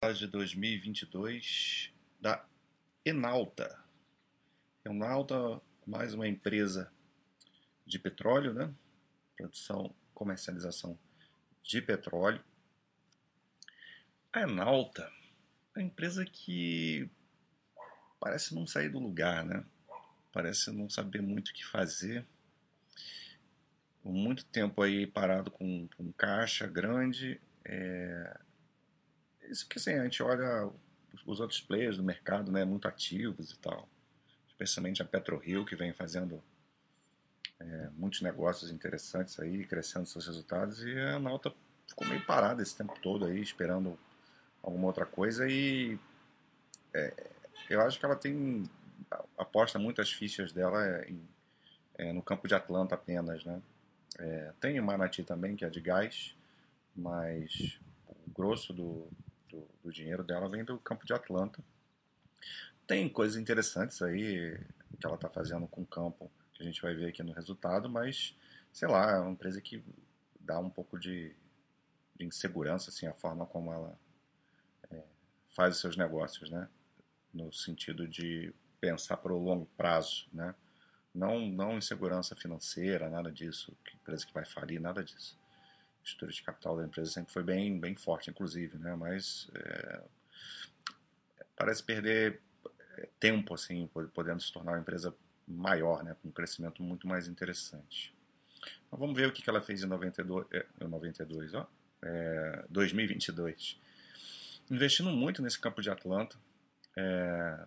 de 2022 da Enalta. Enalta, mais uma empresa de petróleo, né? Produção, comercialização de petróleo. A Enalta é uma empresa que parece não sair do lugar, né? Parece não saber muito o que fazer. Muito tempo aí parado com, com caixa grande. É, isso que assim, a gente olha os outros players do mercado, né, muito ativos e tal, especialmente a PetroRio, que vem fazendo é, muitos negócios interessantes aí, crescendo seus resultados, e a Nauta ficou meio parada esse tempo todo aí, esperando alguma outra coisa, e é, eu acho que ela tem, aposta muitas fichas dela em, é, no campo de Atlanta apenas, né, é, tem o Manati também, que é de gás, mas o grosso do, do, dinheiro dela vem do campo de Atlanta. Tem coisas interessantes aí que ela está fazendo com o campo, que a gente vai ver aqui no resultado, mas, sei lá, é uma empresa que dá um pouco de, de insegurança, assim, a forma como ela é, faz os seus negócios, né? No sentido de pensar para o longo prazo, né? Não, não insegurança financeira, nada disso, empresa que vai falir, nada disso estrutura de capital da empresa sempre foi bem, bem forte, inclusive, né? Mas é, parece perder é, tempo, assim, podendo se tornar uma empresa maior, né? Com um crescimento muito mais interessante. Então, vamos ver o que ela fez em 92, é, 92 ó, é, 2022. Investindo muito nesse campo de Atlanta, é,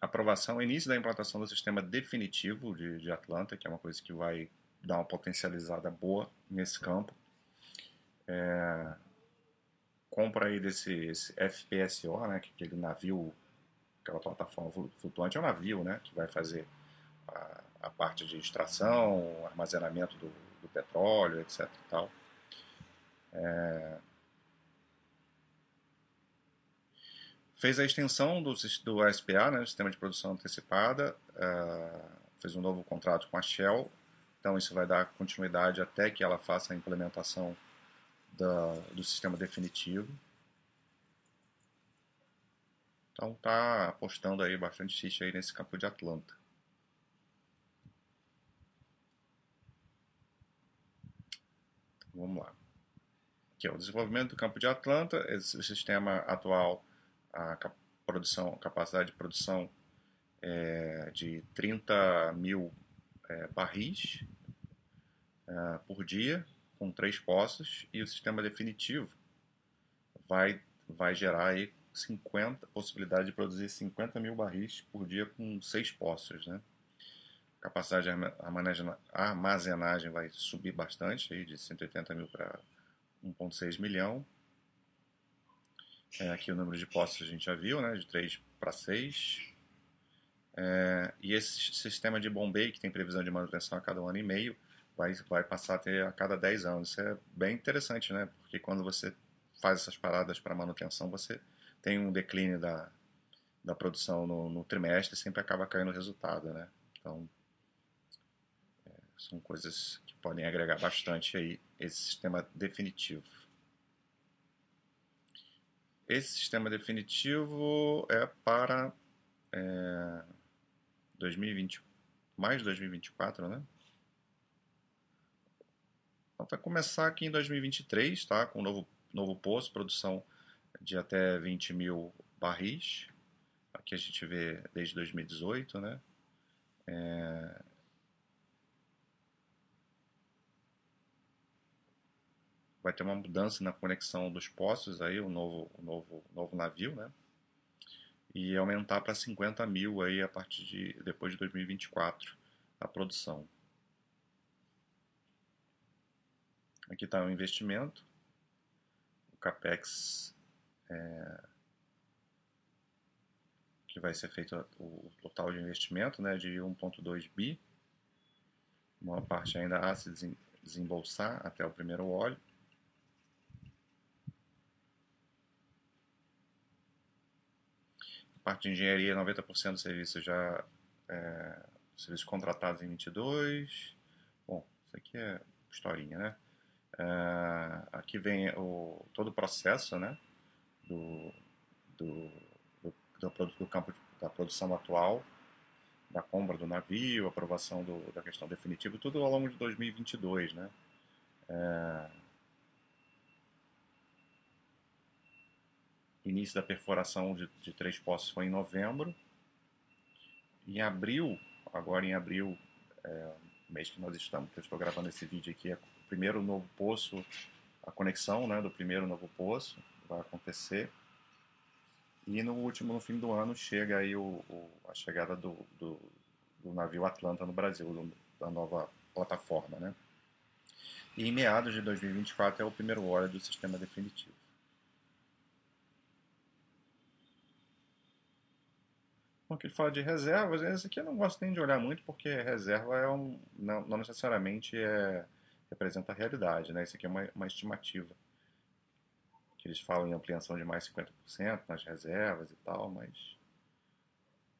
aprovação, início da implantação do sistema definitivo de, de Atlanta, que é uma coisa que vai dar uma potencializada boa nesse campo. É, compra aí desse FPSO, né, que é aquele navio, aquela plataforma flutuante, é um navio, né, que vai fazer a, a parte de extração, armazenamento do, do petróleo, etc. Tal. É, fez a extensão do, do SPA, né, Sistema de Produção Antecipada, uh, fez um novo contrato com a Shell, então isso vai dar continuidade até que ela faça a implementação da, do sistema definitivo. Então tá apostando aí bastante ficha aí nesse campo de Atlanta. Então, vamos lá. Aqui é o desenvolvimento do campo de Atlanta, esse, o sistema atual, a produção, capacidade de produção é de 30 mil é, barris é, por dia, com três poços e o sistema definitivo vai, vai gerar aí 50, possibilidade de produzir 50 mil barris por dia com seis poços, né? A capacidade de armazenagem vai subir bastante, aí de 180 mil para 1,6 milhão. É, aqui o número de poços a gente já viu, né? De 3 para 6. É, e esse sistema de bombeio, que tem previsão de manutenção a cada um ano e meio, vai, vai passar a ter a cada 10 anos. Isso é bem interessante, né? Porque quando você faz essas paradas para manutenção, você tem um declínio da, da produção no, no trimestre, sempre acaba caindo o resultado, né? Então, é, são coisas que podem agregar bastante aí esse sistema definitivo. Esse sistema definitivo é para é, 2020, mais 2024, né? Então vai começar aqui em 2023, tá? Com um novo, novo poço, produção de até 20 mil barris. Aqui a gente vê desde 2018, né? É... Vai ter uma mudança na conexão dos poços aí, o novo, novo, novo navio, né? E aumentar para 50 mil aí a partir de depois de 2024 a produção. Aqui está o investimento, o capex é, que vai ser feito o total de investimento né, de 1,2 bi. Uma parte ainda a se desembolsar até o primeiro óleo. Parte de engenharia, 90% do serviço já é, serviços contratados em 22. Bom, isso aqui é historinha, né? Uh, aqui vem o, todo o processo né, do, do campo da produção atual, da compra do navio, aprovação do, da questão definitiva, tudo ao longo de 2022, né? É... Início da perfuração de, de três poços foi em novembro. Em abril, agora em abril, é, mês que nós estamos, que eu estou gravando esse vídeo aqui, é primeiro novo poço, a conexão né, do primeiro novo poço vai acontecer. E no último, no fim do ano, chega aí o, o a chegada do, do, do, navio Atlanta no Brasil, do, da nova plataforma, né? E em meados de 2024 é o primeiro óleo do sistema definitivo. Bom, aqui ele fala de reservas, esse aqui eu não gosto nem de olhar muito, porque reserva é um, não, não necessariamente é, representa a realidade, né? Isso aqui é uma, uma estimativa que eles falam em ampliação de mais 50% nas reservas e tal, mas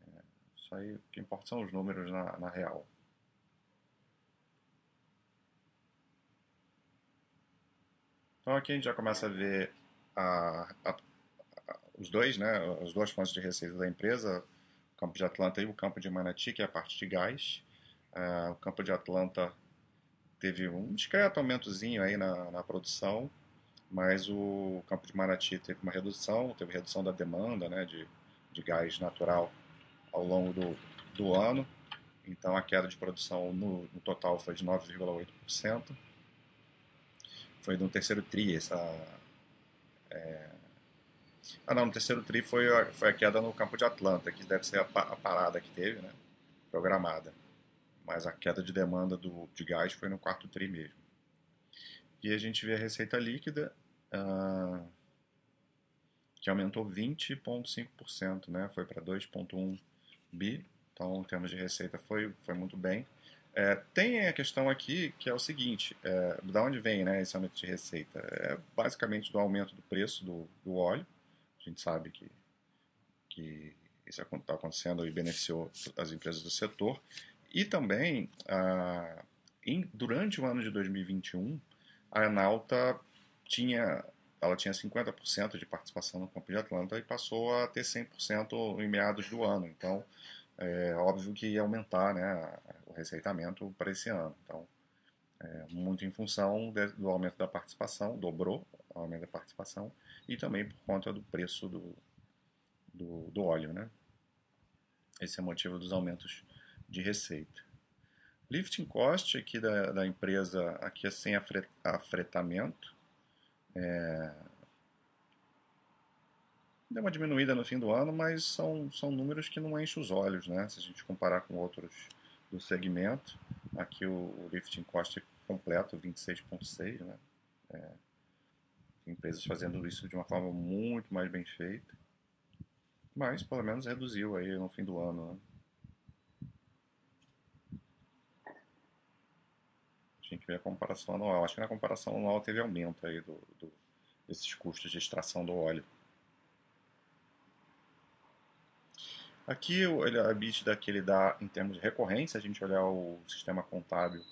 é, isso aí, o que importa são os números na, na real. Então aqui a gente já começa a ver a, a, a, os dois, né, as duas fontes de receita da empresa, o campo de Atlanta e o campo de Manati, que é a parte de gás. Uh, o campo de Atlanta teve um discreto aumentozinho aí na, na produção, mas o campo de Manati teve uma redução, teve redução da demanda né, de, de gás natural ao longo do, do ano. Então a queda de produção no, no total foi de 9,8%. Foi no terceiro TRI essa. É... Ah não, no terceiro TRI foi a, foi a queda no campo de Atlanta, que deve ser a, a parada que teve, né? Programada. Mas a queda de demanda do, de gás foi no quarto TRI mesmo. E a gente vê a receita líquida uh, que aumentou 20,5%, né? Foi para 2,1 bi. Então, em termos de receita, foi, foi muito bem. É, tem a questão aqui que é o seguinte: é, da onde vem né, esse aumento de receita? É basicamente do aumento do preço do, do óleo. A gente sabe que, que isso está acontecendo e beneficiou as empresas do setor. E também, ah, em, durante o ano de 2021, a Enalta tinha, ela tinha 50% de participação no Campo de Atlanta e passou a ter 100% em meados do ano. Então, é óbvio que ia aumentar né, o receitamento para esse ano. Então, é, muito em função de, do aumento da participação, dobrou o aumento da participação, e também por conta do preço do, do, do óleo. Né? Esse é o motivo dos aumentos de receita. Lifting cost aqui da, da empresa aqui é sem afretamento, é... Deu uma diminuída no fim do ano, mas são, são números que não enchem os olhos, né? Se a gente comparar com outros do segmento. Aqui o, o lifting cost é completo, 26,6, né? É, empresas fazendo isso de uma forma muito mais bem feita. Mas, pelo menos, reduziu aí no fim do ano, né? Tinha que ver a comparação anual. Acho que na comparação anual teve aumento aí do, do desses custos de extração do óleo. Aqui a EBITDA que ele dá em termos de recorrência, a gente olhar o sistema contábil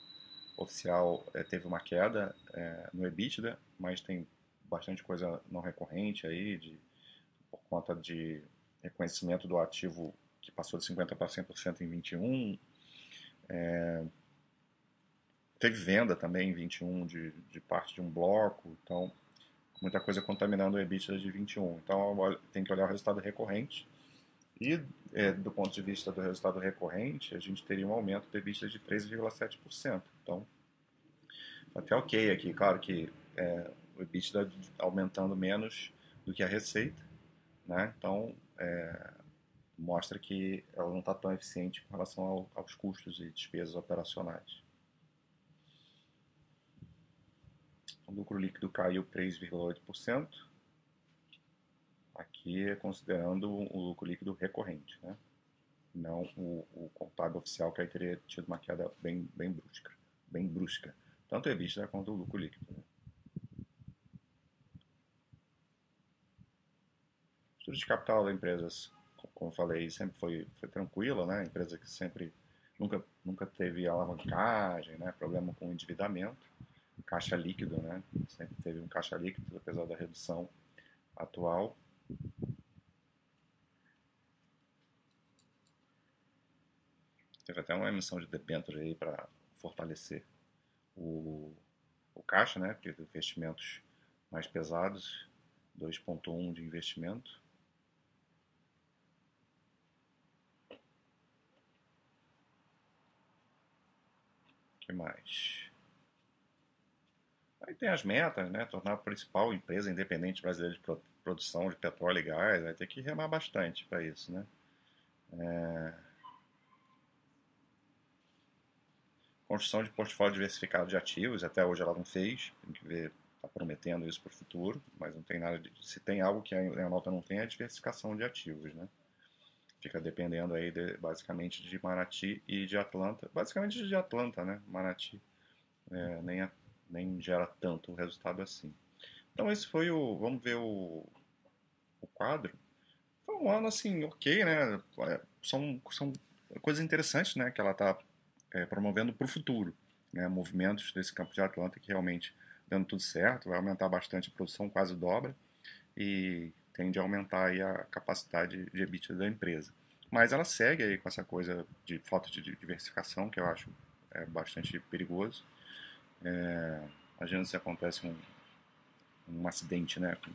oficial, é, teve uma queda é, no EBITDA, mas tem bastante coisa não recorrente aí, de, por conta de reconhecimento do ativo que passou de 50% para 100% em 21, é, Teve venda também em 21 de, de parte de um bloco, então muita coisa contaminando o EBITDA de 21. Então tem que olhar o resultado recorrente. E é, do ponto de vista do resultado recorrente, a gente teria um aumento do EBITDA de 13,7%. Então, até ok aqui. Claro que é, o EBITDA aumentando menos do que a receita, né? Então, é, mostra que ela não está tão eficiente com relação ao, aos custos e despesas operacionais. O lucro líquido caiu 3,8%. Aqui é considerando o lucro líquido recorrente, né? não o, o contábil oficial que aí teria tido uma queda bem, bem brusca, bem brusca. Tanto o EBITDA quanto o lucro líquido. Né? Estudo de capital da empresa, como falei, sempre foi, foi tranquila, né? Empresa que sempre nunca, nunca teve alavancagem, né? Problema com endividamento caixa líquido, né? Sempre teve um caixa líquido, apesar da redução atual. Teve até uma emissão de debênture aí para fortalecer o, o caixa, né? Porque investimentos mais pesados, 2.1 de investimento. que mais? Aí tem as metas, né? Tornar a principal empresa independente brasileira de produção de petróleo e gás. Vai ter que remar bastante para isso, né? É... Construção de portfólio diversificado de ativos. Até hoje ela não fez. Tem que ver, está prometendo isso para o futuro. Mas não tem nada de... Se tem algo que a nota não tem, é a diversificação de ativos, né? Fica dependendo aí de, basicamente de Manati e de Atlanta. Basicamente de Atlanta, né? Manati é, nem, nem gera tanto resultado assim. Então esse foi o. Vamos ver o, o quadro. Foi um ano assim, ok, né? É, são, são coisas interessantes, né? Que ela está é, promovendo para o futuro. Né? Movimentos desse campo de Atlanta que realmente dando tudo certo, vai aumentar bastante a produção, quase dobra. E tende a aumentar a capacidade de EBITDA da empresa. Mas ela segue aí com essa coisa de falta de diversificação, que eu acho é, bastante perigoso. É, imagina se acontece um, um acidente né, com,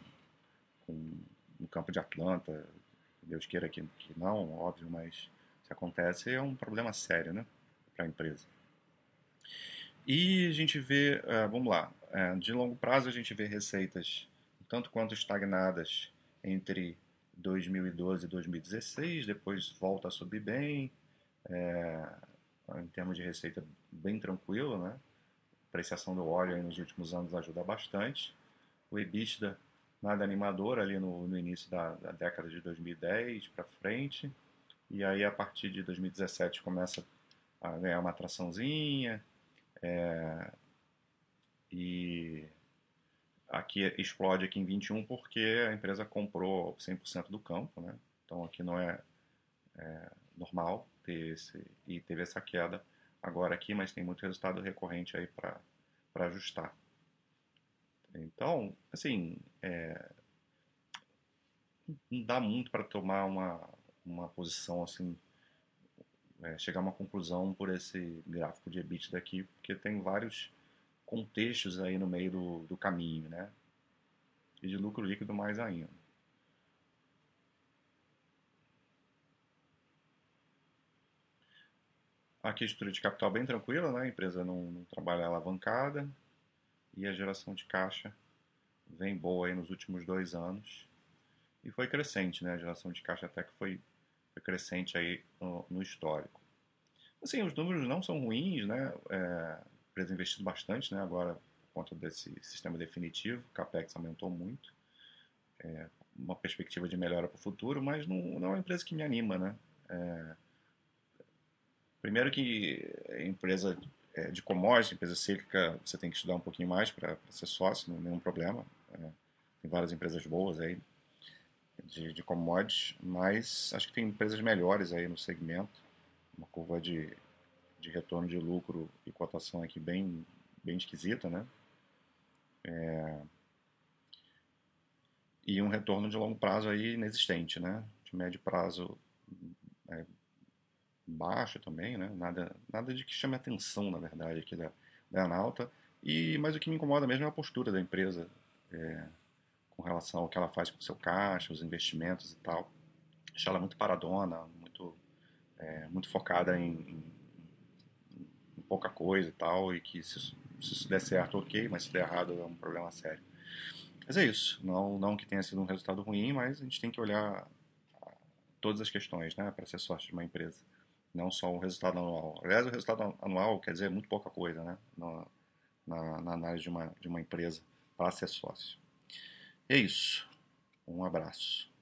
com, no campo de Atlanta, Deus queira que, que não, óbvio, mas se acontece é um problema sério né, para a empresa. E a gente vê, uh, vamos lá, uh, de longo prazo a gente vê receitas tanto quanto estagnadas entre 2012 e 2016, depois volta a subir bem, é, em termos de receita bem tranquilo, né? Apreciação do óleo nos últimos anos ajuda bastante. O EBITDA nada animador ali no, no início da, da, década de 2010 para frente, e aí a partir de 2017 começa a ganhar uma atraçãozinha, é, e Aqui explode aqui em 21 porque a empresa comprou 100% do campo, né? Então aqui não é, é, normal ter esse e teve essa queda agora aqui, mas tem muito resultado recorrente aí para ajustar. Então, assim, é, não dá muito para tomar uma, uma posição assim, é, chegar a uma conclusão por esse gráfico de EBIT daqui, porque tem vários contextos aí no meio do, do caminho, né? E de lucro líquido mais ainda. A estrutura de capital bem tranquila, né? A empresa não, não trabalha alavancada e a geração de caixa vem boa aí nos últimos dois anos e foi crescente, né? A geração de caixa até que foi, foi crescente aí no, no histórico. Assim, os números não são ruins, né? É, empresa investindo bastante, né? Agora, por conta desse sistema definitivo, o CAPEX aumentou muito. É uma perspectiva de melhora para o futuro, mas não, não é uma empresa que me anima, né? É, primeiro que a empresa é, de commodities, empresa cíclica, você tem que estudar um pouquinho mais para ser sócio, não é nenhum problema. É, tem várias empresas boas aí de, de commodities, mas acho que tem empresas melhores aí no segmento. Uma curva de de retorno de lucro e cotação aqui bem, bem esquisita, né? É... E um retorno de longo prazo aí inexistente, né? De médio prazo baixo também, né? Nada, nada de que chame atenção, na verdade, aqui da, da Analta. E, mas o que me incomoda mesmo é a postura da empresa é, com relação ao que ela faz com o seu caixa, os investimentos e tal. Acho ela muito paradona, muito, é, muito focada em, em pouca coisa e tal, e que se, se isso der certo, ok, mas se der errado é um problema sério. Mas é isso. Não, não que tenha sido um resultado ruim, mas a gente tem que olhar todas as questões né, para ser sócio de uma empresa. Não só o resultado anual. Aliás, o resultado anual quer dizer muito pouca coisa né, na, na, na análise de uma, de uma empresa para ser sócio. É isso. Um abraço.